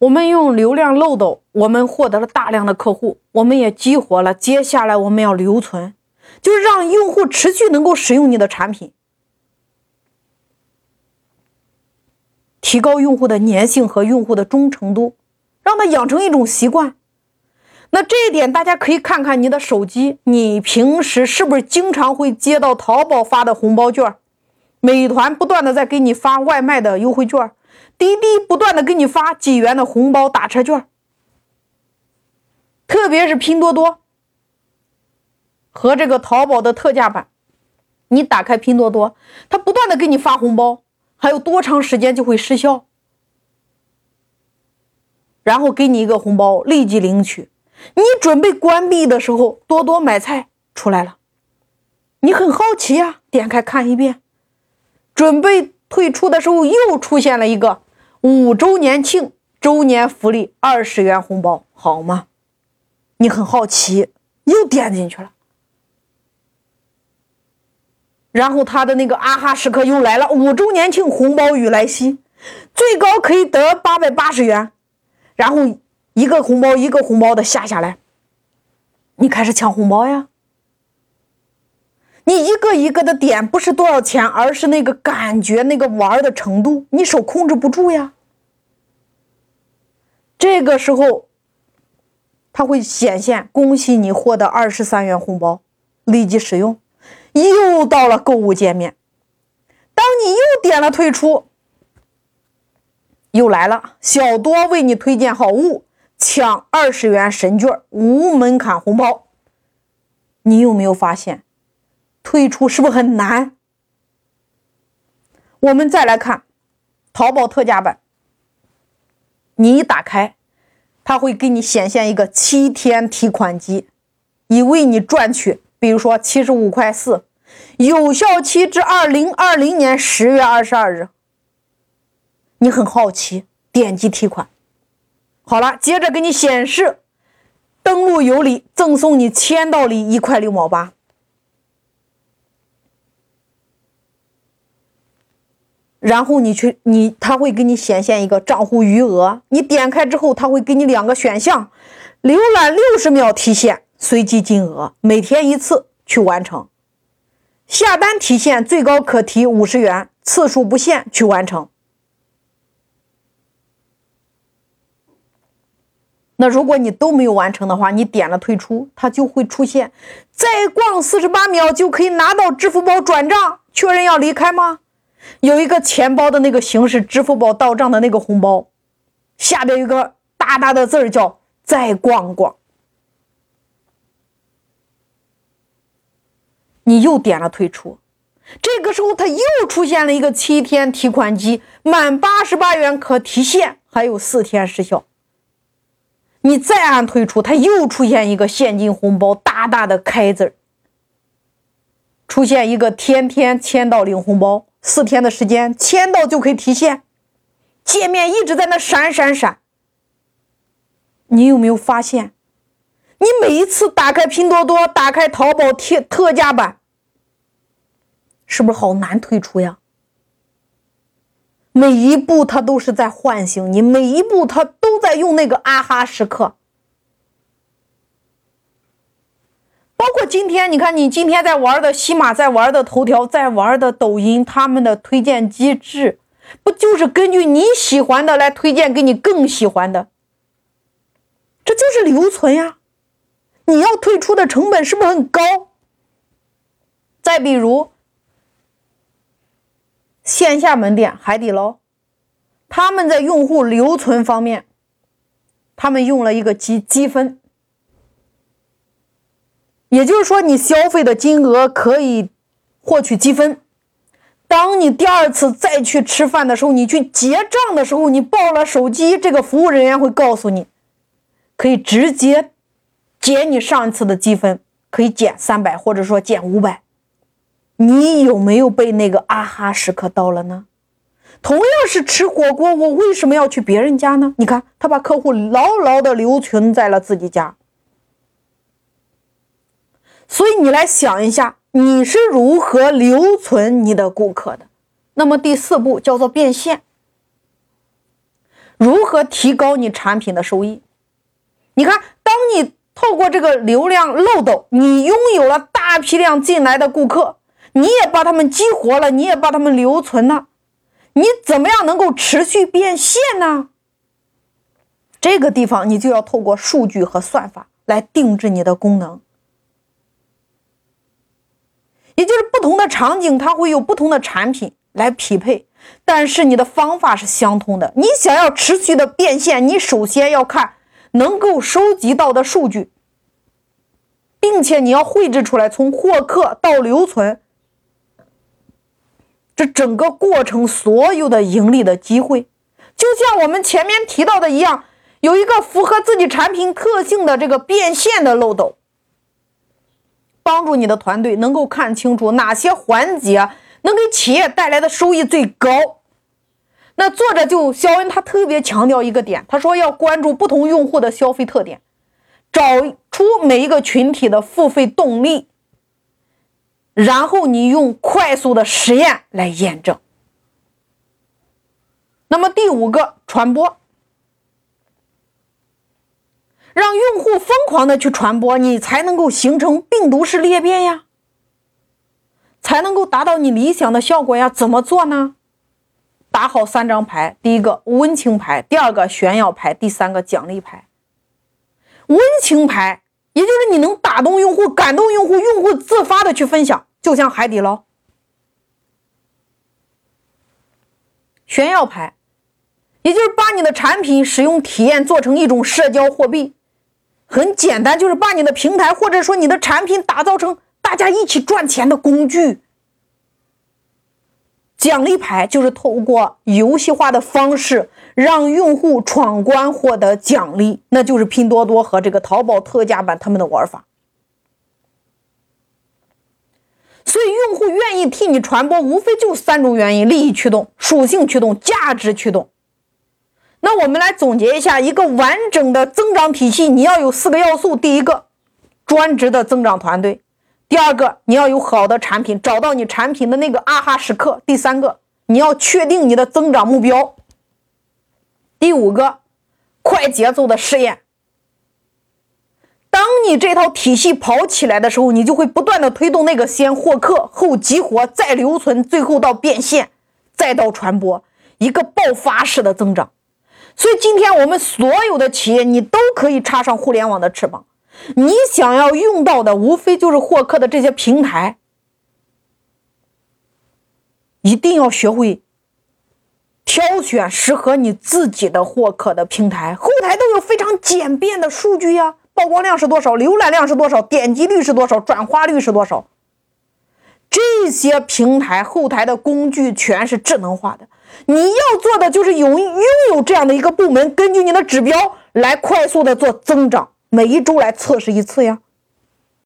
我们用流量漏斗，我们获得了大量的客户，我们也激活了。接下来我们要留存，就是让用户持续能够使用你的产品，提高用户的粘性和用户的忠诚度，让他养成一种习惯。那这一点大家可以看看你的手机，你平时是不是经常会接到淘宝发的红包券？美团不断的在给你发外卖的优惠券。滴滴不断的给你发几元的红包打车券，特别是拼多多和这个淘宝的特价版，你打开拼多多，它不断的给你发红包，还有多长时间就会失效，然后给你一个红包立即领取，你准备关闭的时候，多多买菜出来了，你很好奇呀，点开看一遍，准备退出的时候又出现了一个。五周年庆周年福利二十元红包好吗？你很好奇，又点进去了，然后他的那个啊哈时刻又来了，五周年庆红包雨来袭，最高可以得八百八十元，然后一个红包一个红包的下下来，你开始抢红包呀。你一个一个的点不是多少钱，而是那个感觉，那个玩的程度，你手控制不住呀。这个时候，它会显现恭喜你获得二十三元红包，立即使用。又到了购物界面，当你又点了退出，又来了小多为你推荐好物，抢二十元神券，无门槛红包。你有没有发现？退出是不是很难？我们再来看淘宝特价版，你一打开，它会给你显现一个七天提款机，以为你赚取，比如说七十五块四，有效期至二零二零年十月二十二日。你很好奇，点击提款，好了，接着给你显示登录有礼，赠送你签到礼一块六毛八。然后你去，你他会给你显现一个账户余额，你点开之后，他会给你两个选项：浏览六十秒提现，随机金额，每天一次去完成；下单提现，最高可提五十元，次数不限去完成。那如果你都没有完成的话，你点了退出，它就会出现再逛四十八秒就可以拿到支付宝转账，确认要离开吗？有一个钱包的那个形式，支付宝到账的那个红包，下边有个大大的字儿叫“再逛逛”。你又点了退出，这个时候它又出现了一个七天提款机，满八十八元可提现，还有四天时效。你再按退出，它又出现一个现金红包，大大的开字儿，出现一个天天签到领红包。四天的时间签到就可以提现，界面一直在那闪闪闪。你有没有发现，你每一次打开拼多多、打开淘宝特特价版，是不是好难退出呀？每一步它都是在唤醒你，每一步它都在用那个啊哈时刻。包括今天，你看你今天在玩的西马，在玩的头条，在玩的抖音，他们的推荐机制，不就是根据你喜欢的来推荐给你更喜欢的？这就是留存呀！你要退出的成本是不是很高？再比如线下门店海底捞，他们在用户留存方面，他们用了一个积积分。也就是说，你消费的金额可以获取积分。当你第二次再去吃饭的时候，你去结账的时候，你报了手机，这个服务人员会告诉你，可以直接减你上一次的积分，可以减三百，或者说减五百。你有没有被那个啊哈时刻到了呢？同样是吃火锅，我为什么要去别人家呢？你看，他把客户牢牢的留存在了自己家。所以你来想一下，你是如何留存你的顾客的？那么第四步叫做变现。如何提高你产品的收益？你看，当你透过这个流量漏斗，你拥有了大批量进来的顾客，你也把他们激活了，你也把他们留存了，你怎么样能够持续变现呢？这个地方你就要透过数据和算法来定制你的功能，也就是不同的场景，它会有不同的产品来匹配。但是你的方法是相通的。你想要持续的变现，你首先要看能够收集到的数据，并且你要绘制出来从获客到留存这整个过程所有的盈利的机会。就像我们前面提到的一样，有一个符合自己产品特性的这个变现的漏斗，帮助你的团队能够看清楚哪些环节。能给企业带来的收益最高。那作者就肖恩，他特别强调一个点，他说要关注不同用户的消费特点，找出每一个群体的付费动力，然后你用快速的实验来验证。那么第五个，传播，让用狂的去传播，你才能够形成病毒式裂变呀。才能够达到你理想的效果呀？怎么做呢？打好三张牌：第一个温情牌，第二个炫耀牌，第三个奖励牌。温情牌，也就是你能打动用户、感动用户，用户自发的去分享，就像海底捞。炫耀牌，也就是把你的产品使用体验做成一种社交货币，很简单，就是把你的平台或者说你的产品打造成。大家一起赚钱的工具，奖励牌就是透过游戏化的方式让用户闯关获得奖励，那就是拼多多和这个淘宝特价版他们的玩法。所以用户愿意替你传播，无非就三种原因：利益驱动、属性驱动、价值驱动。那我们来总结一下，一个完整的增长体系，你要有四个要素：第一个，专职的增长团队。第二个，你要有好的产品，找到你产品的那个啊哈时刻。第三个，你要确定你的增长目标。第五个，快节奏的试验。当你这套体系跑起来的时候，你就会不断的推动那个先获客后激活再留存，最后到变现，再到传播，一个爆发式的增长。所以今天我们所有的企业，你都可以插上互联网的翅膀。你想要用到的，无非就是获客的这些平台，一定要学会挑选适合你自己的获客的平台。后台都有非常简便的数据呀，曝光量是多少，浏览量是多少，点击率是多少，转化率是多少。这些平台后台的工具全是智能化的，你要做的就是有拥有这样的一个部门，根据你的指标来快速的做增长。每一周来测试一次呀。